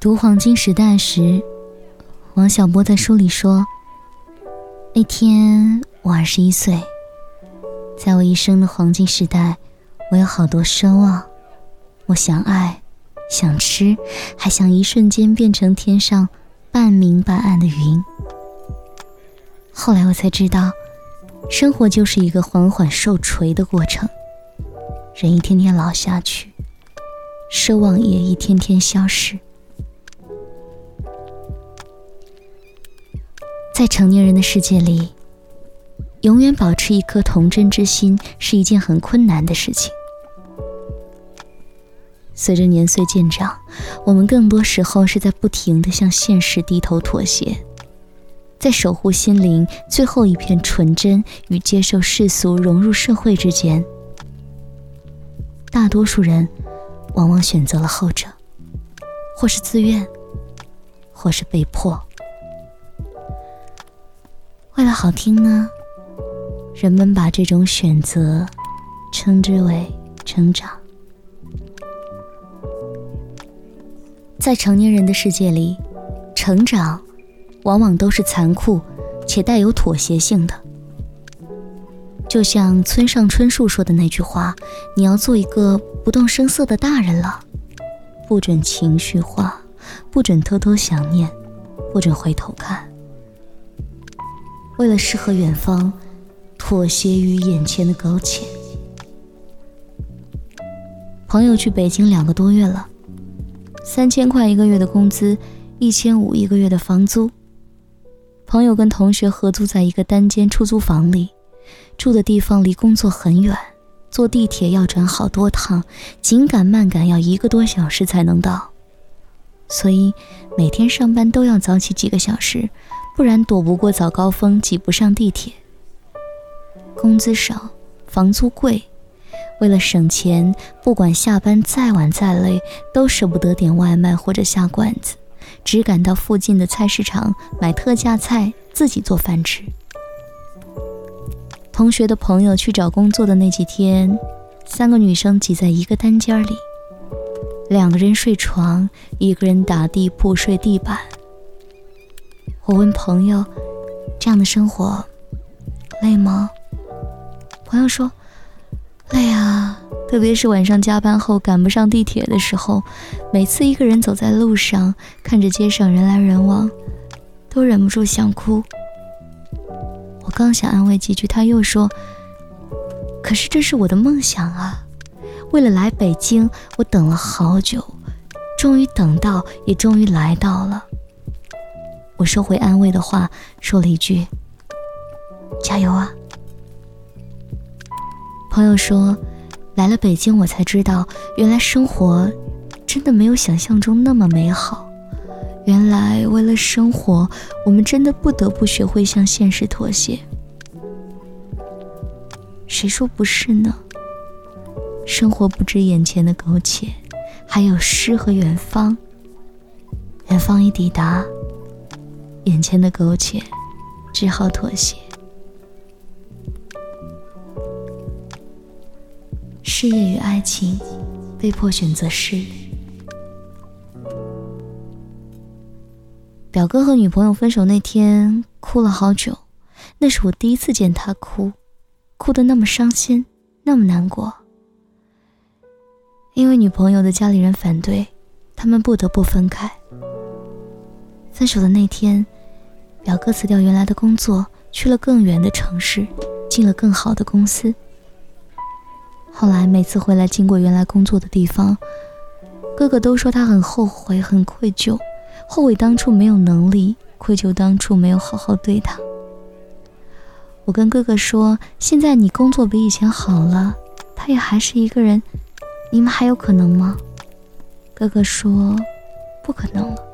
读《黄金时代》时，王小波在书里说：“那天我二十一岁，在我一生的黄金时代，我有好多奢望。我想爱，想吃，还想一瞬间变成天上半明半暗的云。后来我才知道，生活就是一个缓缓受锤的过程，人一天天老下去，奢望也一天天消失。”在成年人的世界里，永远保持一颗童真之心是一件很困难的事情。随着年岁渐长，我们更多时候是在不停的向现实低头妥协，在守护心灵最后一片纯真与接受世俗、融入社会之间，大多数人往往选择了后者，或是自愿，或是被迫。为了好听呢，人们把这种选择称之为成长。在成年人的世界里，成长往往都是残酷且带有妥协性的。就像村上春树说的那句话：“你要做一个不动声色的大人了，不准情绪化，不准偷偷想念，不准回头看。”为了诗和远方，妥协于眼前的苟且。朋友去北京两个多月了，三千块一个月的工资，一千五一个月的房租。朋友跟同学合租在一个单间出租房里，住的地方离工作很远，坐地铁要转好多趟，紧赶慢赶要一个多小时才能到，所以每天上班都要早起几个小时。不然躲不过早高峰，挤不上地铁。工资少，房租贵，为了省钱，不管下班再晚再累，都舍不得点外卖或者下馆子，只敢到附近的菜市场买特价菜，自己做饭吃。同学的朋友去找工作的那几天，三个女生挤在一个单间里，两个人睡床，一个人打地铺睡地板。我问朋友：“这样的生活累吗？”朋友说：“累啊，特别是晚上加班后赶不上地铁的时候，每次一个人走在路上，看着街上人来人往，都忍不住想哭。”我刚想安慰几句，他又说：“可是这是我的梦想啊！为了来北京，我等了好久，终于等到，也终于来到了。”我收回安慰的话，说了一句：“加油啊！”朋友说：“来了北京，我才知道，原来生活真的没有想象中那么美好。原来为了生活，我们真的不得不学会向现实妥协。谁说不是呢？生活不止眼前的苟且，还有诗和远方。远方已抵达。”眼前的苟且，只好妥协。事业与爱情，被迫选择事业。表哥和女朋友分手那天，哭了好久。那是我第一次见他哭，哭得那么伤心，那么难过。因为女朋友的家里人反对，他们不得不分开。分手的那天。表哥辞掉原来的工作，去了更远的城市，进了更好的公司。后来每次回来经过原来工作的地方，哥哥都说他很后悔、很愧疚，后悔当初没有能力，愧疚当初没有好好对他。我跟哥哥说：“现在你工作比以前好了，他也还是一个人，你们还有可能吗？”哥哥说：“不可能了。”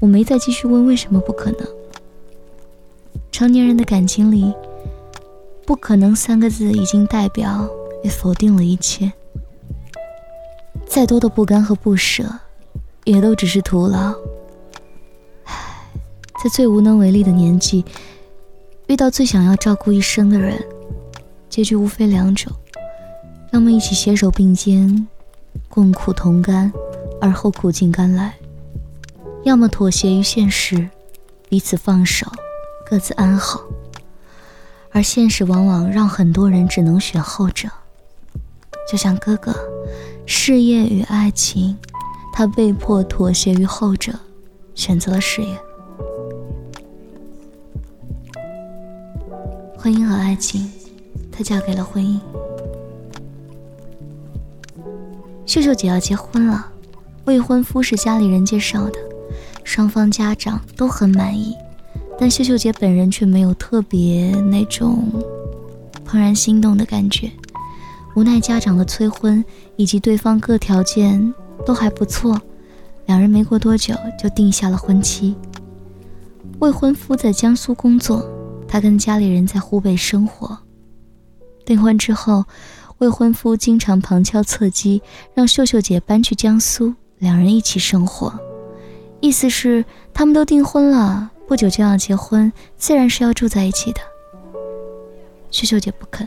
我没再继续问为什么不可能。成年人的感情里，“不可能”三个字已经代表也否定了一切。再多的不甘和不舍，也都只是徒劳。唉，在最无能为力的年纪，遇到最想要照顾一生的人，结局无非两种：要么一起携手并肩，共苦同甘，而后苦尽甘来；要么妥协于现实，彼此放手，各自安好。而现实往往让很多人只能选后者，就像哥哥，事业与爱情，他被迫妥协于后者，选择了事业。婚姻和爱情，她嫁给了婚姻。秀秀姐要结婚了，未婚夫是家里人介绍的，双方家长都很满意。但秀秀姐本人却没有特别那种怦然心动的感觉，无奈家长的催婚以及对方各条件都还不错，两人没过多久就定下了婚期。未婚夫在江苏工作，他跟家里人在湖北生活。订婚之后，未婚夫经常旁敲侧击让秀秀姐搬去江苏，两人一起生活，意思是他们都订婚了。不久就要结婚，自然是要住在一起的。秀秀姐不肯，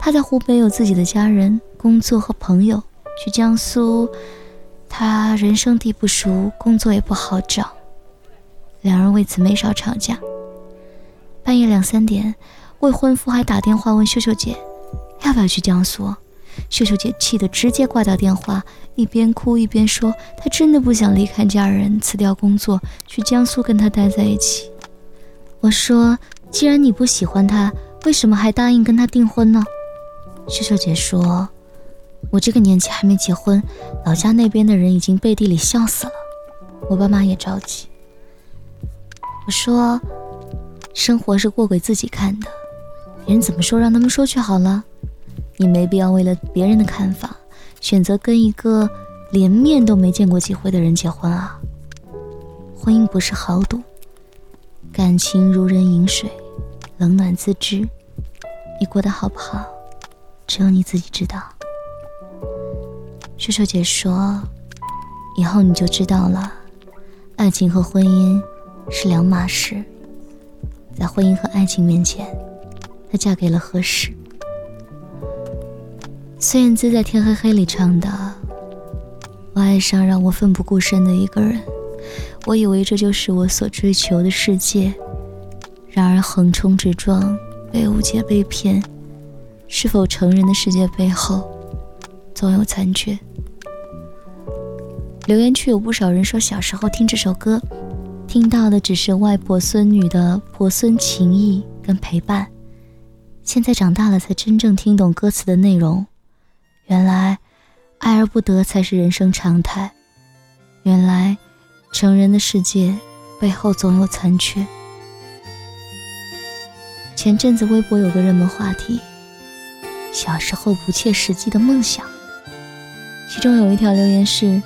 她在湖北有自己的家人、工作和朋友，去江苏，她人生地不熟，工作也不好找，两人为此没少吵架。半夜两三点，未婚夫还打电话问秀秀姐，要不要去江苏。秀秀姐气得直接挂掉电话，一边哭一边说：“她真的不想离开家人，辞掉工作去江苏跟他待在一起。”我说：“既然你不喜欢他，为什么还答应跟他订婚呢？”秀秀姐说：“我这个年纪还没结婚，老家那边的人已经背地里笑死了，我爸妈也着急。”我说：“生活是过给自己看的，别人怎么说让他们说去好了。”你没必要为了别人的看法，选择跟一个连面都没见过几回的人结婚啊！婚姻不是豪赌，感情如人饮水，冷暖自知。你过得好不好，只有你自己知道。秀秀姐说：“以后你就知道了，爱情和婚姻是两码事。在婚姻和爱情面前，她嫁给了合适。”孙燕姿在《天黑黑》里唱的：“我爱上让我奋不顾身的一个人，我以为这就是我所追求的世界。然而横冲直撞，被误解被骗，是否成人的世界背后总有残缺？”留言区有不少人说，小时候听这首歌，听到的只是外婆孙女的婆孙情谊跟陪伴，现在长大了才真正听懂歌词的内容。原来，爱而不得才是人生常态。原来，成人的世界背后总有残缺。前阵子微博有个热门话题：小时候不切实际的梦想。其中有一条留言是：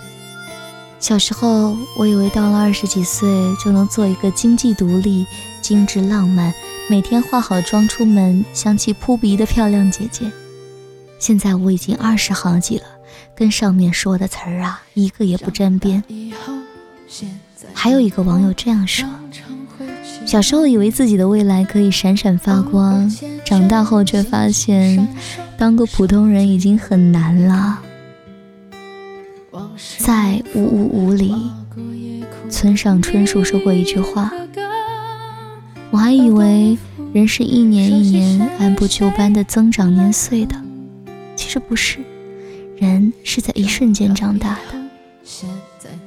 小时候我以为到了二十几岁就能做一个经济独立、精致浪漫、每天化好妆出门、香气扑鼻的漂亮姐姐。现在我已经二十好几了，跟上面说的词儿啊，一个也不沾边。还有一个网友这样说：小时候以为自己的未来可以闪闪发光，长大后却发现当个普通人已经很难了。在五五五里，村上春树说过一句话：我还以为人是一年一年按部就班的增长年岁的。其实不是，人是在一瞬间长大的。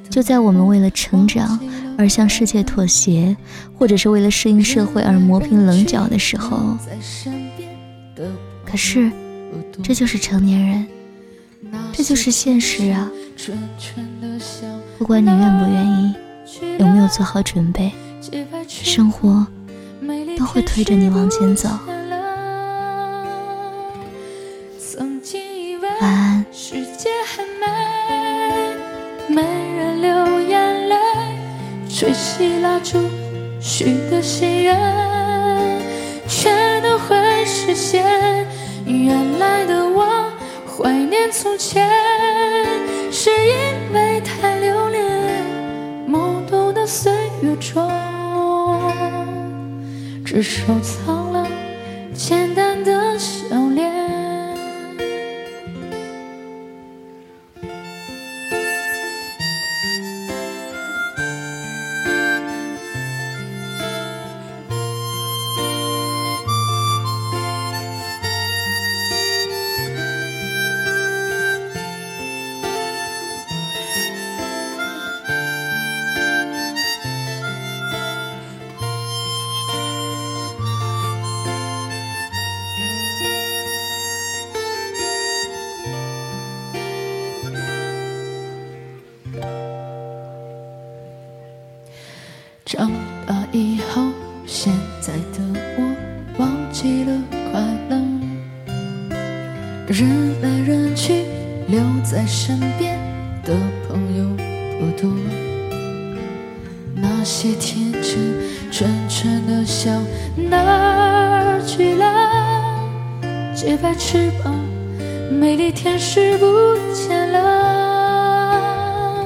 就在我们为了成长而向世界妥协，或者是为了适应社会而磨平棱角的时候，可是这就是成年人，这就是现实啊！不管你愿不愿意，有没有做好准备，生活都会推着你往前走。世界很美，没人流眼泪吹熄蜡烛，许的心愿，全都会实现。原来的我怀念从前，是因为太留恋懵懂的岁月中，只收藏身边的朋友不多。那些天真纯纯的笑哪儿去了？洁白翅膀，美丽天使不见了。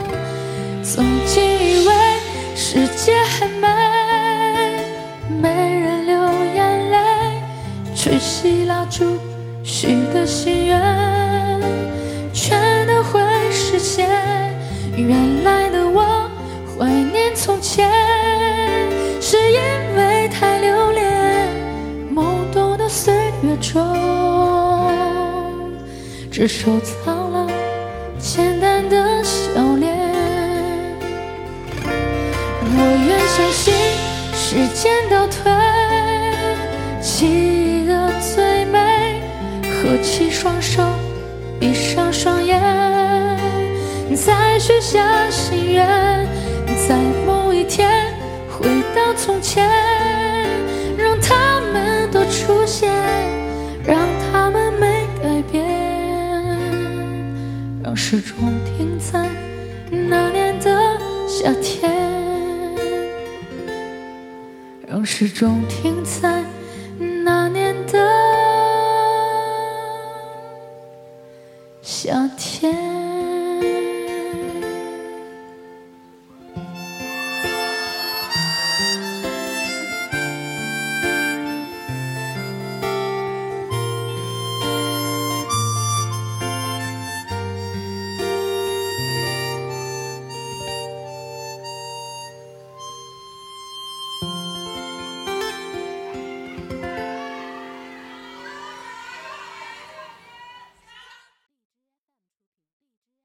曾经以为世界很美，没人流眼泪。吹熄蜡烛，许的心愿，全现。原来的我怀念从前，是因为太留恋懵懂的岁月中，只收藏了简单的笑脸。我愿相信时间倒退，记得最美。合起双手，闭上双眼，再许下心愿，在某一天回到从前，让他们都出现，让他们没改变，让时钟停在那年的夏天，让时钟停在。